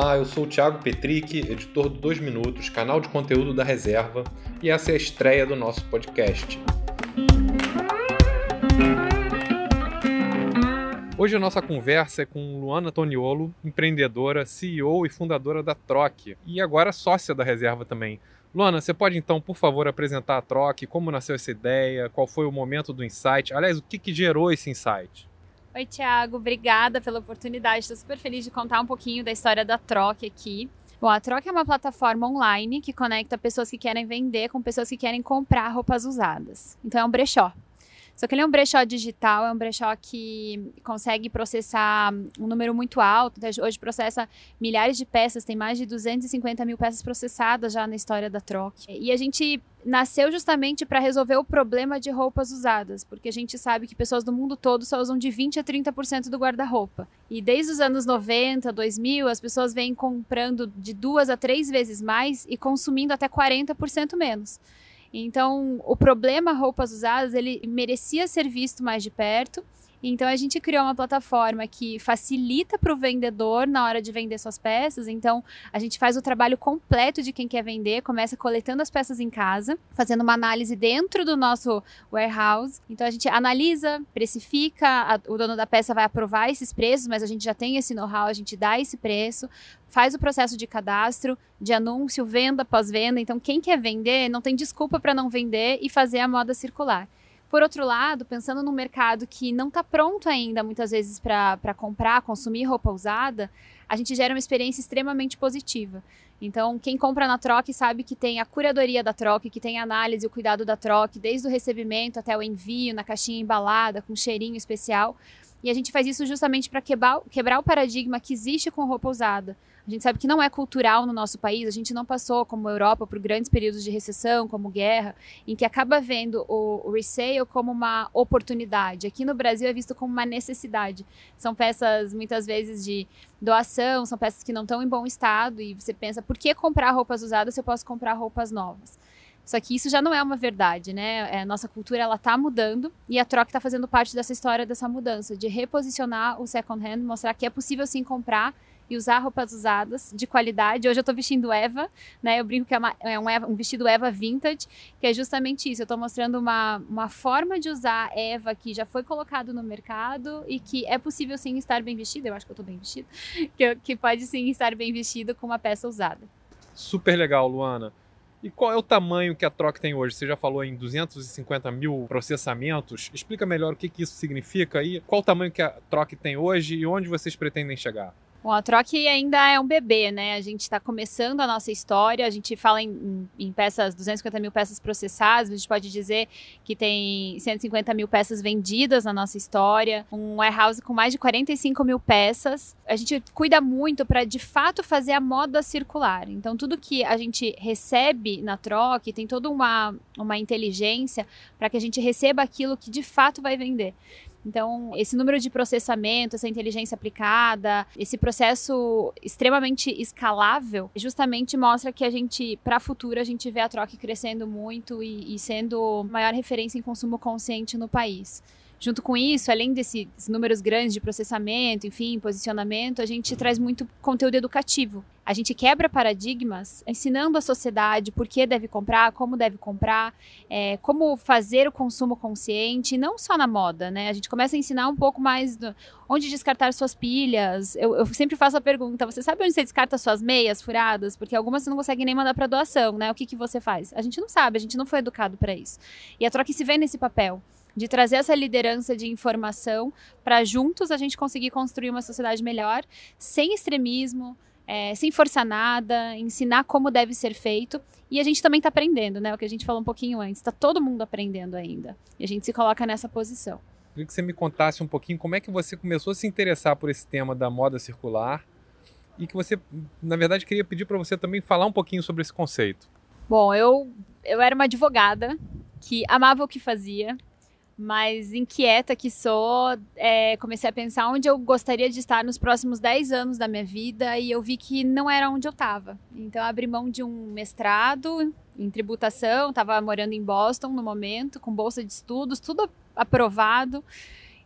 Olá, eu sou o Thiago Petric, editor do 2 Minutos, canal de conteúdo da Reserva, e essa é a estreia do nosso podcast. Hoje a nossa conversa é com Luana Toniolo, empreendedora, CEO e fundadora da Troque, e agora sócia da Reserva também. Luana, você pode então, por favor, apresentar a Troque, como nasceu essa ideia, qual foi o momento do insight, aliás, o que, que gerou esse insight? Oi, Thiago, obrigada pela oportunidade. Estou super feliz de contar um pouquinho da história da Troque aqui. Bom, a Troca é uma plataforma online que conecta pessoas que querem vender com pessoas que querem comprar roupas usadas. Então é um brechó. Só que ele é um brechó digital, é um brechó que consegue processar um número muito alto. Então, hoje processa milhares de peças, tem mais de 250 mil peças processadas já na história da Troc. E a gente nasceu justamente para resolver o problema de roupas usadas, porque a gente sabe que pessoas do mundo todo só usam de 20 a 30% do guarda-roupa. E desde os anos 90, 2000, as pessoas vêm comprando de duas a três vezes mais e consumindo até 40% menos. Então, o problema roupas usadas, ele merecia ser visto mais de perto. Então a gente criou uma plataforma que facilita para o vendedor na hora de vender suas peças. Então a gente faz o trabalho completo de quem quer vender, começa coletando as peças em casa, fazendo uma análise dentro do nosso warehouse. Então a gente analisa, precifica, a, o dono da peça vai aprovar esses preços, mas a gente já tem esse know-how, a gente dá esse preço, faz o processo de cadastro, de anúncio, venda, pós-venda. Então, quem quer vender não tem desculpa para não vender e fazer a moda circular. Por outro lado, pensando num mercado que não está pronto ainda, muitas vezes, para comprar, consumir roupa usada, a gente gera uma experiência extremamente positiva. Então, quem compra na troca sabe que tem a curadoria da troca, que tem a análise e o cuidado da troca, desde o recebimento até o envio, na caixinha embalada, com cheirinho especial. E a gente faz isso justamente para quebrar, quebrar o paradigma que existe com roupa usada. A gente sabe que não é cultural no nosso país, a gente não passou, como a Europa, por grandes períodos de recessão, como guerra, em que acaba vendo o, resale como uma oportunidade. Aqui no Brasil é visto como uma necessidade. São peças, muitas vezes, de doação, são peças que não estão em bom estado, e você pensa, por que comprar roupas usadas se eu posso comprar roupas novas? Só que isso já não é uma verdade, né? É, nossa cultura ela tá mudando e a troca está fazendo parte dessa história dessa mudança, de reposicionar o second hand, mostrar que é possível sim comprar e usar roupas usadas de qualidade. Hoje eu estou vestindo Eva, né? Eu brinco que é, uma, é um, Eva, um, vestido Eva vintage, que é justamente isso. Eu estou mostrando uma, uma forma de usar Eva que já foi colocado no mercado e que é possível sim estar bem vestido. Eu acho que eu estou bem vestido, que, que pode sim estar bem vestido com uma peça usada. Super legal, Luana. E qual é o tamanho que a troca tem hoje? Você já falou em 250 mil processamentos. Explica melhor o que, que isso significa e qual o tamanho que a troca tem hoje e onde vocês pretendem chegar. Bom, a Troque ainda é um bebê, né? A gente está começando a nossa história. A gente fala em, em, peças, 250 mil peças processadas. A gente pode dizer que tem 150 mil peças vendidas na nossa história. Um warehouse com mais de 45 mil peças. A gente cuida muito para, de fato, fazer a moda circular. Então, tudo que a gente recebe na Troque tem toda uma, uma inteligência para que a gente receba aquilo que de fato vai vender. Então, esse número de processamento, essa inteligência aplicada, esse processo extremamente escalável, justamente mostra que a gente, para o futuro, a gente vê a troca crescendo muito e, e sendo maior referência em consumo consciente no país. Junto com isso, além desses números grandes de processamento, enfim, posicionamento, a gente traz muito conteúdo educativo. A gente quebra paradigmas, ensinando a sociedade por que deve comprar, como deve comprar, é, como fazer o consumo consciente, não só na moda, né? A gente começa a ensinar um pouco mais do, onde descartar suas pilhas. Eu, eu, sempre faço a pergunta: você sabe onde você descarta suas meias furadas? Porque algumas você não consegue nem mandar para doação, né? O que, que você faz? A gente não sabe, a gente não foi educado para isso. E a troca se vê nesse papel de trazer essa liderança de informação para juntos a gente conseguir construir uma sociedade melhor, sem extremismo, é, sem forçar nada, ensinar como deve ser feito. E a gente também está aprendendo, né? O que a gente falou um pouquinho antes. Está todo mundo aprendendo ainda. E a gente se coloca nessa posição. Queria que você me contasse um pouquinho como é que você começou a se interessar por esse tema da moda circular e que você, na verdade, queria pedir para você também falar um pouquinho sobre esse conceito. Bom, eu, eu era uma advogada que amava o que fazia, mas inquieta que sou, é, comecei a pensar onde eu gostaria de estar nos próximos 10 anos da minha vida e eu vi que não era onde eu estava. Então, abri mão de um mestrado em tributação, estava morando em Boston no momento, com bolsa de estudos, tudo aprovado.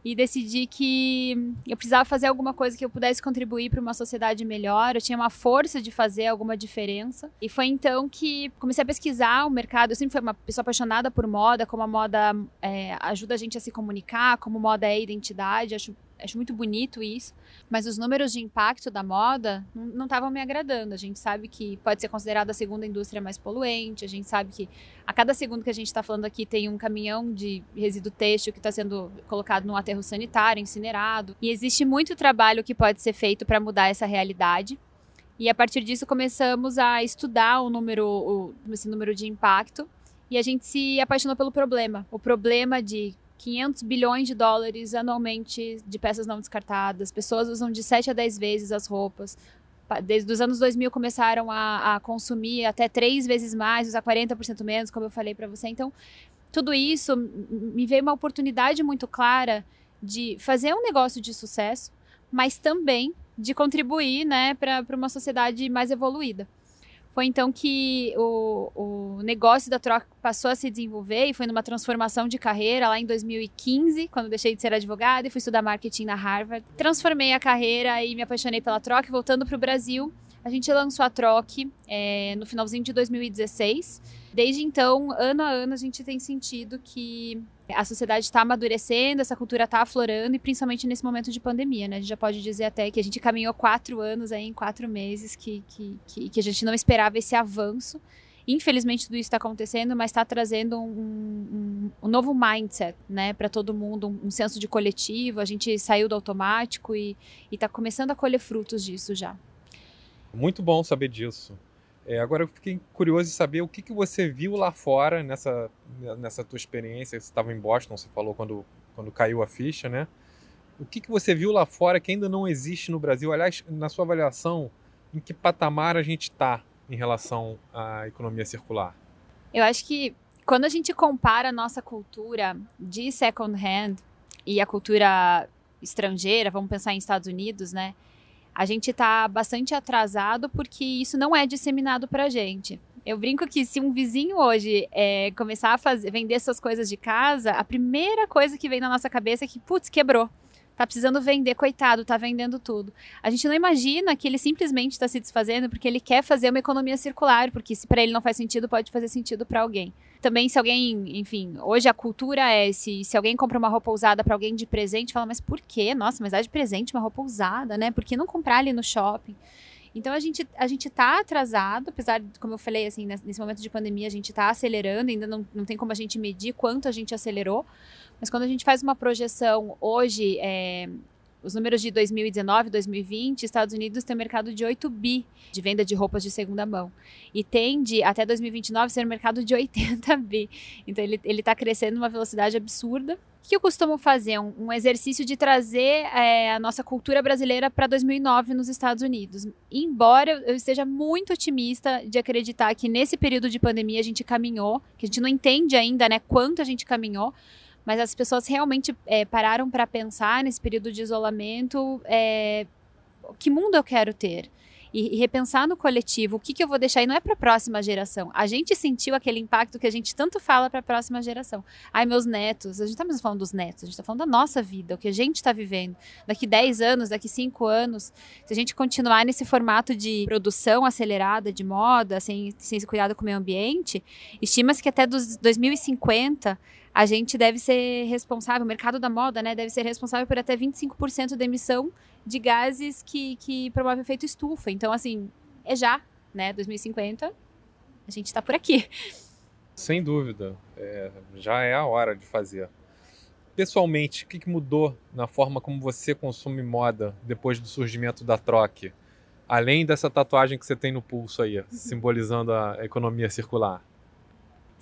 E decidi que eu precisava fazer alguma coisa que eu pudesse contribuir para uma sociedade melhor. Eu tinha uma força de fazer alguma diferença. E foi então que comecei a pesquisar o mercado. Eu sempre fui uma pessoa apaixonada por moda, como a moda é, ajuda a gente a se comunicar, como moda é identidade. Acho acho muito bonito isso, mas os números de impacto da moda não estavam me agradando. A gente sabe que pode ser considerada a segunda indústria mais poluente, a gente sabe que a cada segundo que a gente está falando aqui tem um caminhão de resíduo têxtil que está sendo colocado num aterro sanitário, incinerado, e existe muito trabalho que pode ser feito para mudar essa realidade. E a partir disso começamos a estudar o número, o, esse número de impacto e a gente se apaixonou pelo problema. O problema de 500 bilhões de dólares anualmente de peças não descartadas. Pessoas usam de 7 a 10 vezes as roupas. Desde os anos 2000 começaram a, a consumir até três vezes mais, usar 40% menos, como eu falei para você. Então, tudo isso me veio uma oportunidade muito clara de fazer um negócio de sucesso, mas também de contribuir né, para uma sociedade mais evoluída. Foi então que o, o negócio da troca passou a se desenvolver e foi numa transformação de carreira lá em 2015, quando deixei de ser advogada e fui estudar marketing na Harvard. Transformei a carreira e me apaixonei pela troca. Voltando para o Brasil, a gente lançou a Troque é, no finalzinho de 2016. Desde então, ano a ano, a gente tem sentido que a sociedade está amadurecendo, essa cultura está aflorando, e principalmente nesse momento de pandemia, né? A gente já pode dizer até que a gente caminhou quatro anos aí, em quatro meses, que, que, que, que a gente não esperava esse avanço. Infelizmente tudo isso está acontecendo, mas está trazendo um, um, um, novo mindset, né, para todo mundo, um, um, senso de coletivo. A gente saiu do automático e está começando a colher frutos disso já. Muito bom saber disso. É, agora eu fiquei curioso de saber o que, que você viu lá fora nessa, nessa tua experiência. Você estava em Boston, você falou quando, quando caiu a ficha, né? O que, que você viu lá fora que ainda não existe no Brasil? Aliás, na sua avaliação, em que patamar a gente está em relação à economia circular? Eu acho que quando a gente compara a nossa cultura de second hand e a cultura estrangeira, vamos pensar em Estados Unidos, né? A gente está bastante atrasado porque isso não é disseminado para a gente. Eu brinco que se um vizinho hoje é, começar a fazer, vender suas coisas de casa, a primeira coisa que vem na nossa cabeça é que, putz, quebrou. Tá precisando vender, coitado, tá vendendo tudo. A gente não imagina que ele simplesmente está se desfazendo porque ele quer fazer uma economia circular, porque se para ele não faz sentido, pode fazer sentido para alguém. Também se alguém, enfim, hoje a cultura é se, se alguém compra uma roupa usada para alguém de presente, fala, mas por quê? Nossa, mas dá de presente uma roupa usada, né? Por que não comprar ali no shopping? Então a gente a gente está atrasado, apesar de, como eu falei, assim, nesse momento de pandemia a gente está acelerando, ainda não, não tem como a gente medir quanto a gente acelerou, mas quando a gente faz uma projeção hoje, é, os números de 2019, 2020, Estados Unidos tem um mercado de 8 bi de venda de roupas de segunda mão. E tende, até 2029, ser um mercado de 80 bi. Então, ele está crescendo numa velocidade absurda. O que eu costumo fazer? Um, um exercício de trazer é, a nossa cultura brasileira para 2009 nos Estados Unidos. Embora eu esteja muito otimista de acreditar que nesse período de pandemia a gente caminhou, que a gente não entende ainda né, quanto a gente caminhou, mas as pessoas realmente é, pararam para pensar nesse período de isolamento é, que mundo eu quero ter e, e, repensar no coletivo o que, que eu vou deixar e não é para a próxima geração. A gente sentiu aquele impacto que a gente tanto fala para a próxima geração. Ai, meus netos, a gente está mesmo falando dos netos, a gente está falando da nossa vida, o que a gente está vivendo. Daqui 10 anos, daqui 5 anos, se a gente continuar nesse formato de produção acelerada de moda, sem, sem cuidado com o meio ambiente, estima-se que até dos 2050 a gente deve ser responsável, o mercado da moda, né, deve ser responsável por até 25% da emissão de gases que, que promovem efeito estufa. Então, assim, é já, né, 2050, a gente está por aqui. Sem dúvida, é, já é a hora de fazer. Pessoalmente, o que, mudou na forma como você consome moda depois do surgimento da troque? Além dessa tatuagem que você tem no pulso aí, simbolizando a economia circular.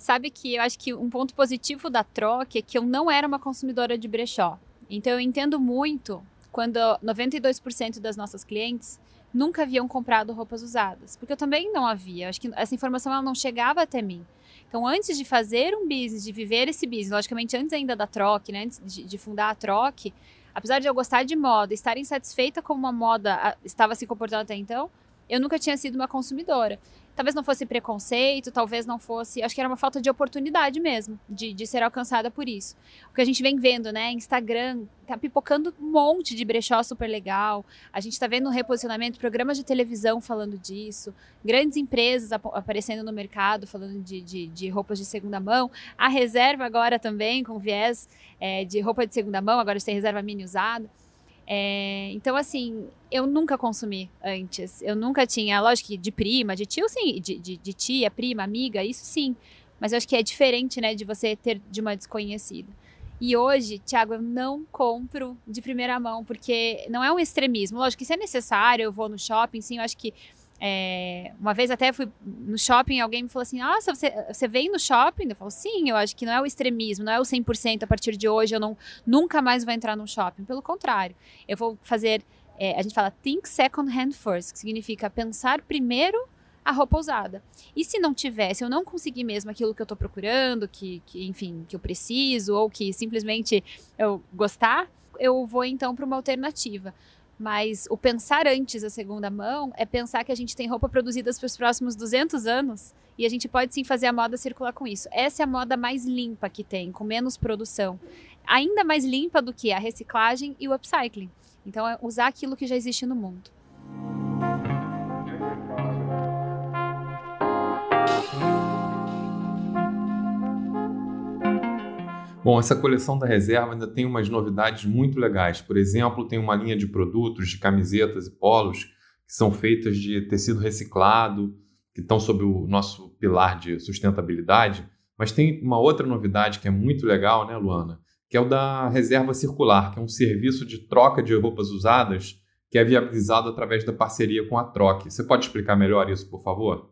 Sabe que eu acho que um ponto positivo da troca é que eu não era uma consumidora de brechó. Então eu entendo muito quando 92% das nossas clientes nunca haviam comprado roupas usadas, porque eu também não havia. Acho que essa informação ela não chegava até mim. Então, antes de fazer um business, de viver esse business, logicamente antes ainda da troque, né, antes de, de fundar a troque, apesar de eu gostar de moda, estar insatisfeita como a moda estava se comportando até então, eu nunca tinha sido uma consumidora. Talvez não fosse preconceito, talvez não fosse. Acho que era uma falta de oportunidade mesmo, de, de ser alcançada por isso. O que a gente vem vendo, né? Instagram tá pipocando um monte de brechó super legal. A gente tá vendo um reposicionamento, programas de televisão falando disso, grandes empresas ap aparecendo no mercado falando de, de, de, roupas de segunda mão. A reserva agora também, com viés é, de roupa de segunda mão, agora tem reserva mini usada. É, então, assim, eu nunca consumi antes. Eu nunca tinha, lógico que de prima, de tio, sim, de, de, de tia, prima, amiga, isso sim. Mas eu acho que é diferente, né, de você ter de uma desconhecida. E hoje, Thiago, eu não compro de primeira mão, porque não é um extremismo. Lógico que se é necessário, eu vou no shopping, sim, eu acho que é, uma vez até fui no shopping alguém me falou assim: Nossa, você, você vem no shopping? Eu falo: Sim, eu acho que não é o extremismo, não é o 100% a partir de hoje, eu não, nunca mais vou entrar num shopping. Pelo contrário, eu vou fazer. É, a gente fala think second hand first, que significa pensar primeiro a roupa usada. E se não tiver, se eu não conseguir mesmo aquilo que eu estou procurando, que, que, enfim, que eu preciso, ou que simplesmente eu gostar, eu vou então para uma alternativa. Mas o pensar antes a segunda mão é pensar que a gente tem roupa produzida para os próximos 200 anos e a gente pode sim fazer a moda circular com isso. Essa é a moda mais limpa que tem, com menos produção. Ainda mais limpa do que a reciclagem e o upcycling. Então, é usar aquilo que já existe no mundo. Bom, essa coleção da reserva ainda tem umas novidades muito legais. Por exemplo, tem uma linha de produtos, de camisetas e polos, que são feitas de tecido reciclado, que estão sob o nosso pilar de sustentabilidade. Mas tem uma outra novidade que é muito legal, né, Luana? Que é o da reserva circular, que é um serviço de troca de roupas usadas que é viabilizado através da parceria com a Troque. Você pode explicar melhor isso, por favor?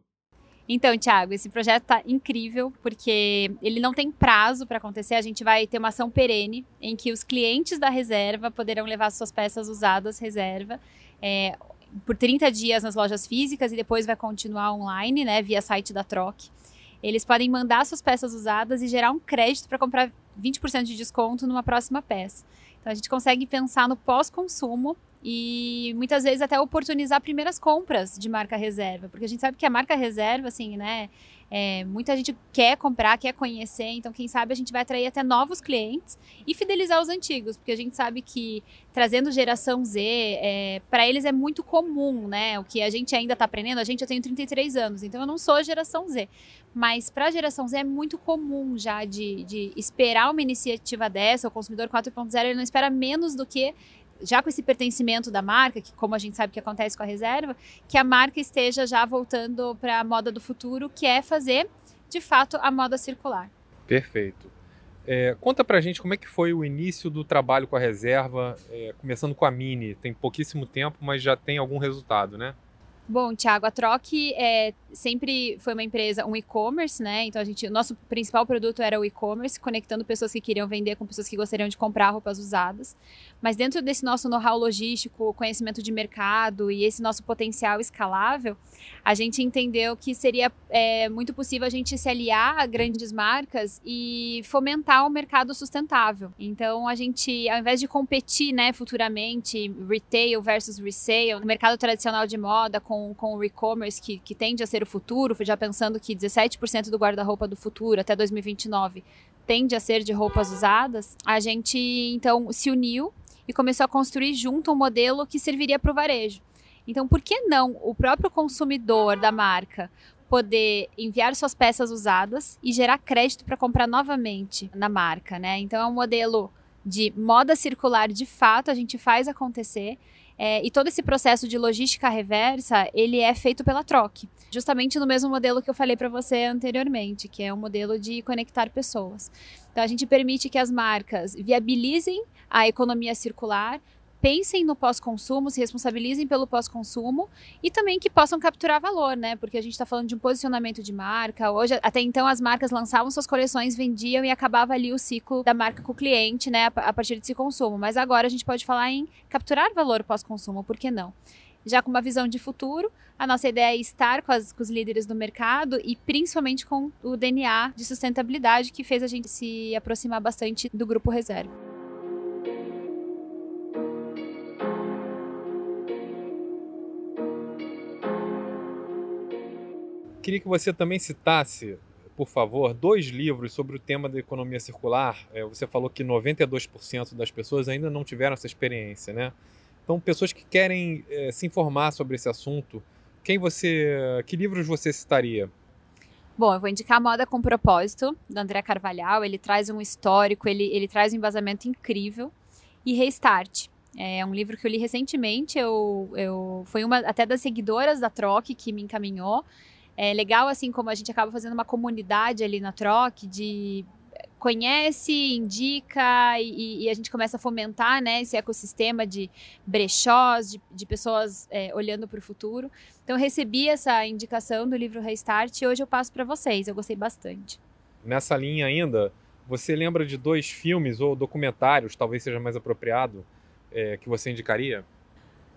Então, Thiago, esse projeto está incrível porque ele não tem prazo para acontecer. A gente vai ter uma ação perene em que os clientes da reserva poderão levar suas peças usadas reserva é, por 30 dias nas lojas físicas e depois vai continuar online, né, via site da Troc. Eles podem mandar suas peças usadas e gerar um crédito para comprar 20% de desconto numa próxima peça. Então a gente consegue pensar no pós-consumo e muitas vezes até oportunizar primeiras compras de marca reserva, porque a gente sabe que a marca reserva, assim, né, é, muita gente quer comprar, quer conhecer, então quem sabe a gente vai atrair até novos clientes e fidelizar os antigos, porque a gente sabe que trazendo geração Z, é, para eles é muito comum, né? O que a gente ainda está aprendendo, a gente eu tenho 33 anos, então eu não sou geração Z, mas para a geração Z é muito comum já de, de esperar uma iniciativa dessa, o consumidor 4.0 ele não espera menos do que já com esse pertencimento da marca, que como a gente sabe que acontece com a reserva, que a marca esteja já voltando para a moda do futuro, que é fazer, de fato, a moda circular. Perfeito. É, conta pra gente como é que foi o início do trabalho com a reserva, é, começando com a Mini. Tem pouquíssimo tempo, mas já tem algum resultado, né? Bom, Thiago, a Troque é, sempre foi uma empresa, um e-commerce, né? Então a gente, o nosso principal produto era o e-commerce, conectando pessoas que queriam vender com pessoas que gostariam de comprar roupas usadas. Mas dentro desse nosso know-how logístico, conhecimento de mercado e esse nosso potencial escalável, a gente entendeu que seria é, muito possível a gente se aliar a grandes marcas e fomentar o mercado sustentável. Então a gente, ao invés de competir, né, futuramente, retail versus resale, no mercado tradicional de moda com com, com o e-commerce, que, que tende a ser o futuro, já pensando que 17% do guarda-roupa do futuro até 2029 tende a ser de roupas usadas, a gente então se uniu e começou a construir junto um modelo que serviria para o varejo. Então, por que não o próprio consumidor da marca poder enviar suas peças usadas e gerar crédito para comprar novamente na marca, né? Então, é um modelo de moda circular de fato, a gente faz acontecer. É, e todo esse processo de logística reversa, ele é feito pela Troc, justamente no mesmo modelo que eu falei para você anteriormente, que é um modelo de conectar pessoas. Então a gente permite que as marcas viabilizem a economia circular, pensem no pós-consumo, se responsabilizem pelo pós-consumo e também que possam capturar valor, né? Porque a gente está falando de um posicionamento de marca. Hoje, até então, as marcas lançavam suas coleções, vendiam e acabava ali o ciclo da marca com o cliente, né? A partir desse consumo. Mas agora a gente pode falar em capturar valor pós-consumo, por que não? Já com uma visão de futuro, a nossa ideia é estar com, as, com os líderes do mercado e principalmente com o DNA de sustentabilidade que fez a gente se aproximar bastante do grupo reserva. Queria que você também citasse, por favor, dois livros sobre o tema da economia circular. É, você falou que 92% das pessoas ainda não tiveram essa experiência, né? Então, pessoas que querem é, se informar sobre esse assunto, quem você, que livros você citaria? Bom, eu vou indicar Moda com Propósito, do André Carvalhal. Ele traz um histórico, ele, ele traz um embasamento incrível. E Restart. É um livro que eu li recentemente. Eu, eu foi uma até das seguidoras da Troque que me encaminhou. É legal, assim, como a gente acaba fazendo uma comunidade ali na Troque de conhece, indica e, e, a gente começa a fomentar né, esse ecossistema de brechós, de, de pessoas é, olhando para o futuro. Então, recebi essa indicação do livro Restart e hoje eu passo para vocês. Eu gostei bastante. Nessa linha ainda, você lembra de dois filmes ou documentários, talvez seja mais apropriado, é, que você indicaria?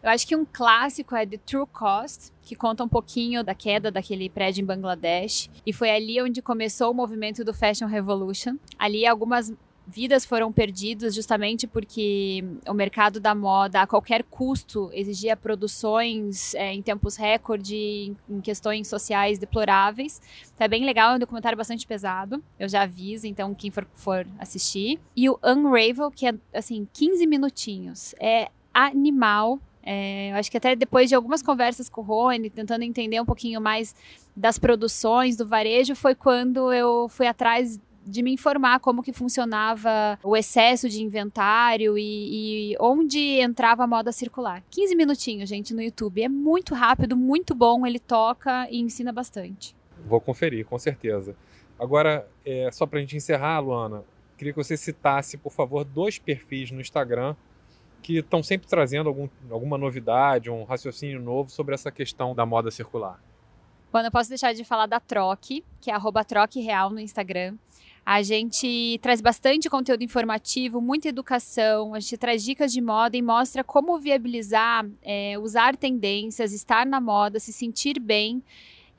Eu acho que um clássico é The True Cost, que conta um pouquinho da queda daquele prédio em Bangladesh. E foi ali onde começou o movimento do Fashion Revolution. Ali algumas vidas foram perdidas justamente porque o mercado da moda a qualquer custo exigia produções é, em tempos recorde em questões sociais deploráveis então é bem legal é um documentário bastante pesado eu já aviso então quem for, for assistir e o Unravel que é assim 15 minutinhos é animal é, eu acho que até depois de algumas conversas com o Rony, tentando entender um pouquinho mais das produções, do varejo, foi quando eu fui atrás de me informar como que funcionava o excesso de inventário e, e, onde entrava a moda circular. 15 minutinhos, gente, no YouTube. É muito rápido, muito bom, ele toca e ensina bastante. Vou conferir, com certeza. Agora, é, só para a gente encerrar, Luana, queria que você citasse, por favor, dois perfis no Instagram que estão sempre trazendo algum, alguma novidade, um raciocínio novo sobre essa questão da moda circular. Bom, não posso deixar de falar da Troque, que é arroba Troque Real no Instagram. A gente traz bastante conteúdo informativo, muita educação, a gente traz dicas de moda e mostra como viabilizar, é, usar tendências, estar na moda, se sentir bem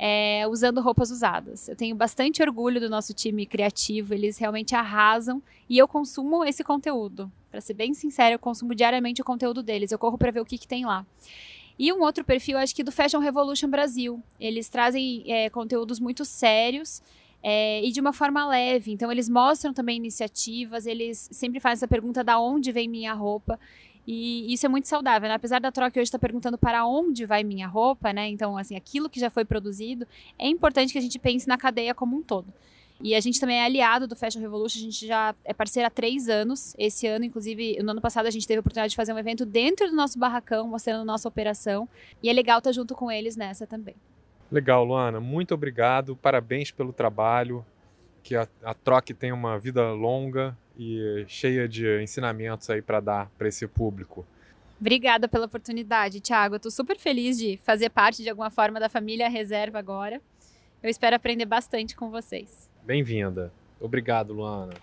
é, usando roupas usadas. Eu tenho bastante orgulho do nosso time criativo, eles realmente arrasam e eu consumo esse conteúdo. Para ser bem sincero, eu consumo diariamente o conteúdo deles, eu corro para ver o que, que tem lá. E um outro perfil, acho que do Fashion Revolution Brasil. Eles trazem é, conteúdos muito sérios é, e de uma forma leve. Então, eles mostram também iniciativas, eles sempre fazem essa pergunta: da onde vem minha roupa? E isso é muito saudável, né? Apesar da troca hoje estar perguntando para onde vai minha roupa, né? Então, assim, aquilo que já foi produzido, é importante que a gente pense na cadeia como um todo. E a gente também é aliado do Fashion Revolution, a gente já é parceiro há três anos. Esse ano, inclusive, no ano passado, a gente teve a oportunidade de fazer um evento dentro do nosso barracão, mostrando nossa operação. E é legal estar junto com eles nessa também. Legal, Luana. Muito obrigado. Parabéns pelo trabalho. Que a, a Troque tenha uma vida longa e cheia de ensinamentos aí para dar para esse público. Obrigada pela oportunidade, Thiago. Estou super feliz de fazer parte de alguma forma da família Reserva agora. Eu espero aprender bastante com vocês. Bem-vinda. Obrigado, Luana.